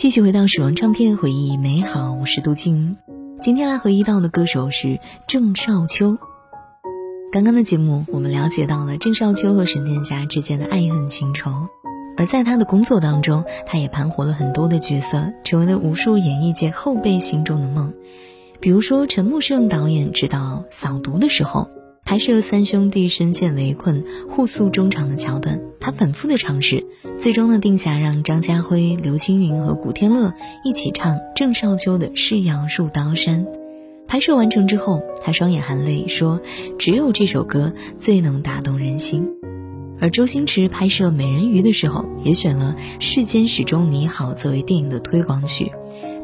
继续回到时光唱片，回忆美好。我是杜静，今天来回忆到的歌手是郑少秋。刚刚的节目，我们了解到了郑少秋和沈殿霞之间的爱恨情仇，而在他的工作当中，他也盘活了很多的角色，成为了无数演艺界后辈心中的梦。比如说，陈木胜导演执导《扫毒》的时候。拍摄了三兄弟深陷围困、互诉衷肠的桥段，他反复的尝试，最终呢定下让张家辉、刘青云和古天乐一起唱郑少秋的《誓要入刀山》。拍摄完成之后，他双眼含泪说：“只有这首歌最能打动人心。”而周星驰拍摄《美人鱼》的时候，也选了《世间始终你好》作为电影的推广曲，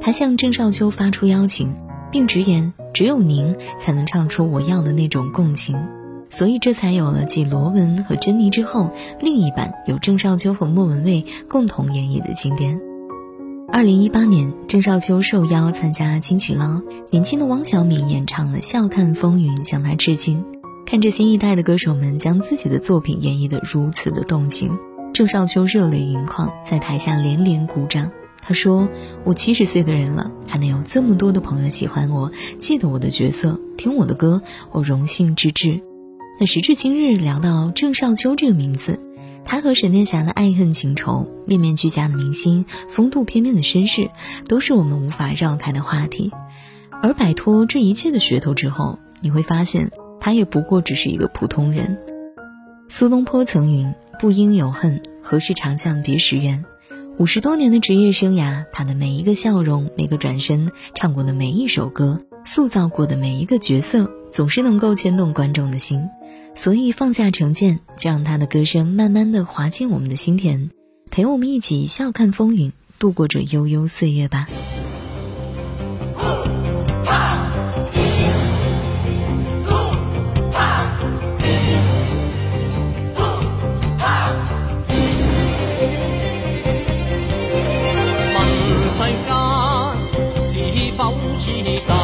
他向郑少秋发出邀请。并直言，只有您才能唱出我要的那种共情，所以这才有了继罗文和珍妮之后，另一版由郑少秋和莫文蔚共同演绎的经典。二零一八年，郑少秋受邀参加金曲捞，年轻的汪小敏演唱了《笑看风云》，向他致敬。看着新一代的歌手们将自己的作品演绎得如此的动情，郑少秋热泪盈眶，在台下连连鼓掌。他说：“我七十岁的人了，还能有这么多的朋友喜欢我，记得我的角色，听我的歌，我荣幸之至。”那时至今日，聊到郑少秋这个名字，他和沈殿霞的爱恨情仇，面面俱佳的明星，风度翩翩的绅士，都是我们无法绕开的话题。而摆脱这一切的噱头之后，你会发现，他也不过只是一个普通人。苏东坡曾云：“不应有恨，何事长向别时圆。”五十多年的职业生涯，他的每一个笑容，每个转身，唱过的每一首歌，塑造过的每一个角色，总是能够牵动观众的心。所以放下成见，就让他的歌声慢慢的滑进我们的心田，陪我们一起笑看风云，度过这悠悠岁月吧。に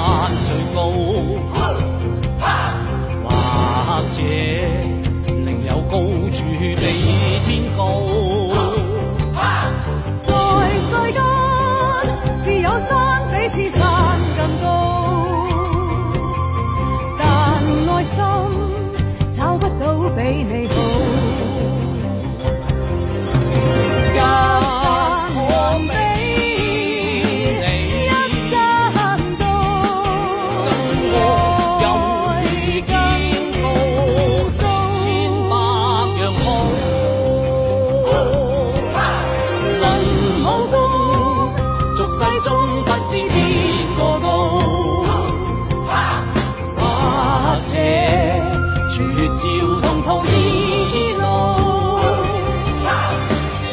绝照同途一路，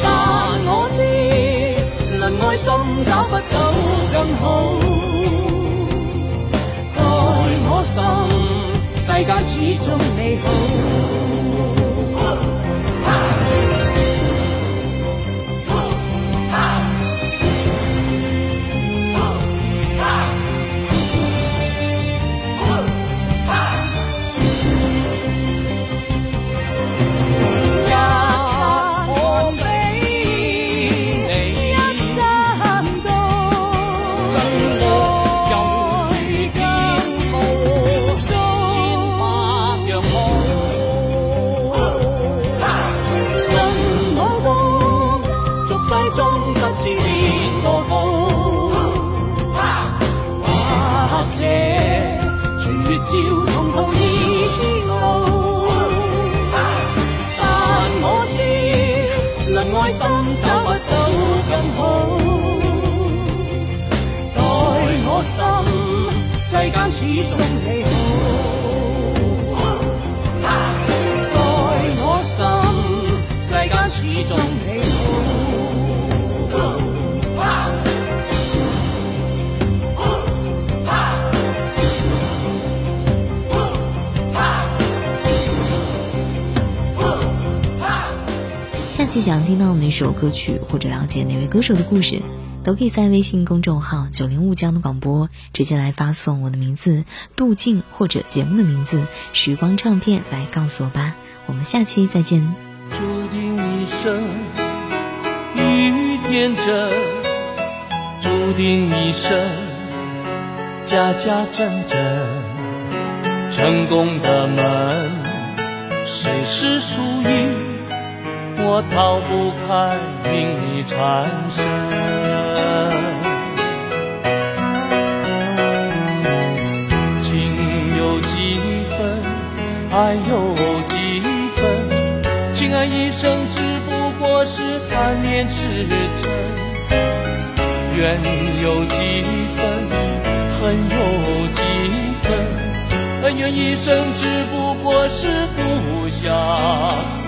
但我知论爱心找不到更好。待我心，世间始终美好。世中不知天多高，或者绝招同途已天老。但我知，论爱心找不到更好。待我心，世间始终美好。待我心，世间始终。既想听到哪首歌曲，或者了解哪位歌手的故事，都可以在微信公众号“九零五江的广播”直接来发送我的名字杜静或者节目的名字“时光唱片”来告诉我吧。我们下期再见。注定一生遇天真，注定一生家家真真，成功的门谁是输赢，我逃不开命里缠身。情有几分，爱有几分，情爱一生只不过是贪恋痴嗔。缘有几分，恨有几分，恩怨一生只不过是不相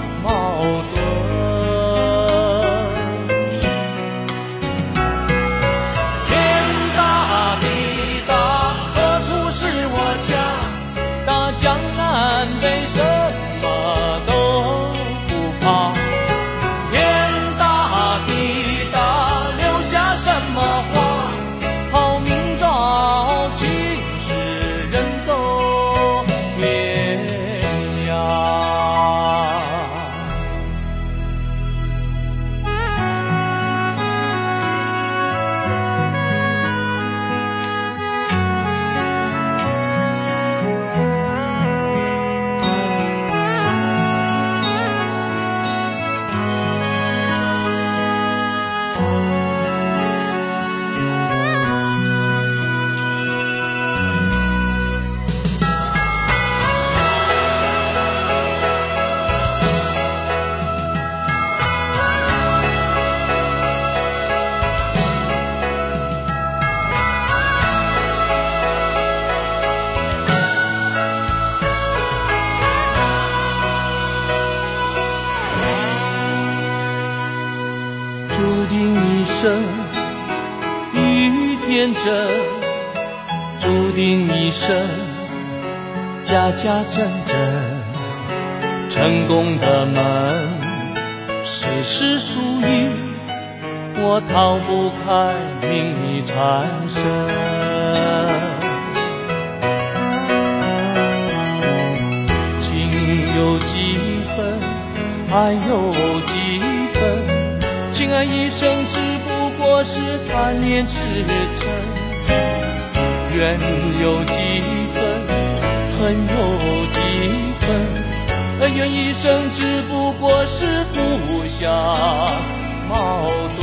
真，注定一生家家阵阵。成功的门，谁是输赢？我逃不开命里缠身。情有几分，爱有几分，情爱一生我是贪念痴嗔。怨有几分，恨有几分，恩怨一生只不过是互相矛盾